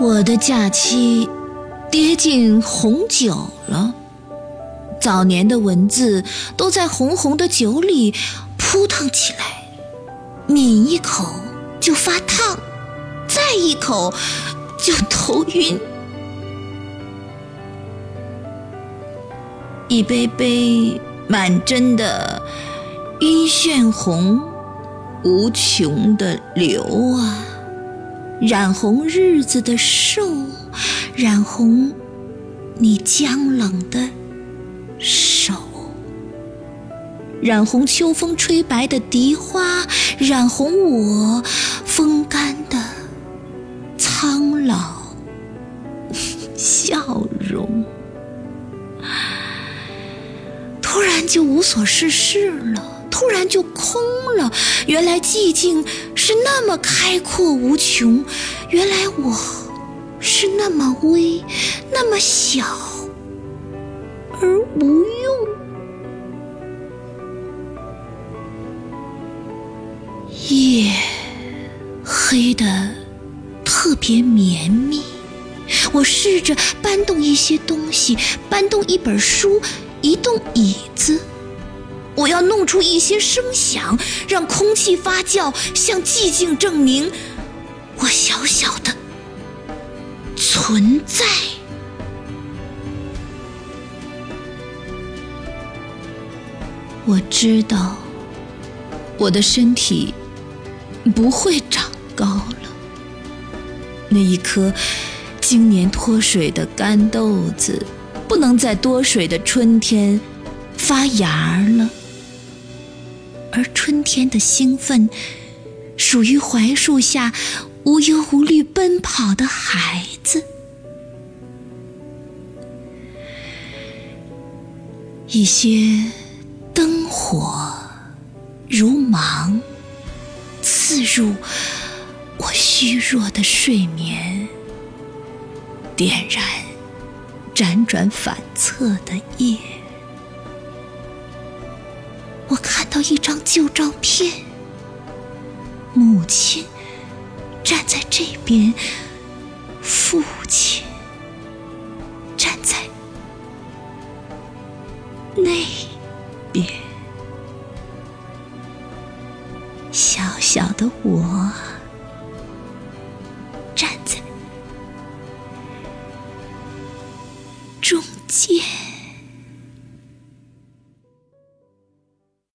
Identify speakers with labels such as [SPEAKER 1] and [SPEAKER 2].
[SPEAKER 1] 我的假期跌进红酒了，早年的文字都在红红的酒里扑腾起来，抿一口就发烫，再一口就头晕。一杯杯满斟的晕眩红，无穷的流啊，染红日子的瘦，染红你僵冷的手，染红秋风吹白的荻花，染红我风干的苍老笑容。突然就无所事事了，突然就空了。原来寂静是那么开阔无穷，原来我是那么微，那么小而无用。夜黑的特别绵密，我试着搬动一些东西，搬动一本书。移动椅子，我要弄出一些声响，让空气发酵，向寂静证明我小小的存在。我知道我的身体不会长高了，那一颗今年脱水的干豆子。不能在多水的春天发芽了，而春天的兴奋属于槐树下无忧无虑奔跑的孩子。一些灯火如芒刺入我虚弱的睡眠，点燃。辗转反侧的夜，我看到一张旧照片，母亲站在这边，父亲站在那边，小小的我站在。中间。